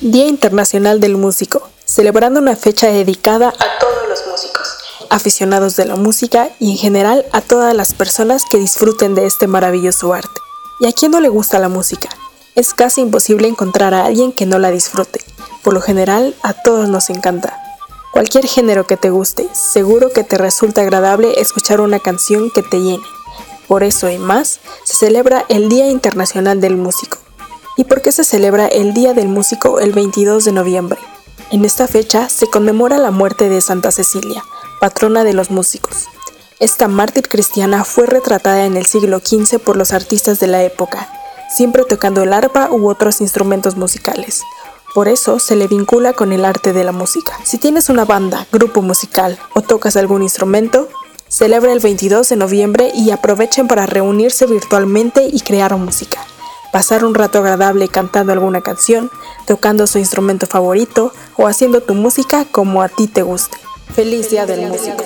Día Internacional del Músico, celebrando una fecha dedicada a todos los músicos, aficionados de la música y en general a todas las personas que disfruten de este maravilloso arte. ¿Y a quién no le gusta la música? Es casi imposible encontrar a alguien que no la disfrute. Por lo general, a todos nos encanta. Cualquier género que te guste, seguro que te resulta agradable escuchar una canción que te llene. Por eso y más, se celebra el Día Internacional del Músico. ¿Y por qué se celebra el Día del Músico el 22 de noviembre? En esta fecha se conmemora la muerte de Santa Cecilia, patrona de los músicos. Esta mártir cristiana fue retratada en el siglo XV por los artistas de la época, siempre tocando el arpa u otros instrumentos musicales. Por eso se le vincula con el arte de la música. Si tienes una banda, grupo musical o tocas algún instrumento, celebra el 22 de noviembre y aprovechen para reunirse virtualmente y crear música pasar un rato agradable cantando alguna canción, tocando su instrumento favorito o haciendo tu música como a ti te guste. Feliz Día del Músico.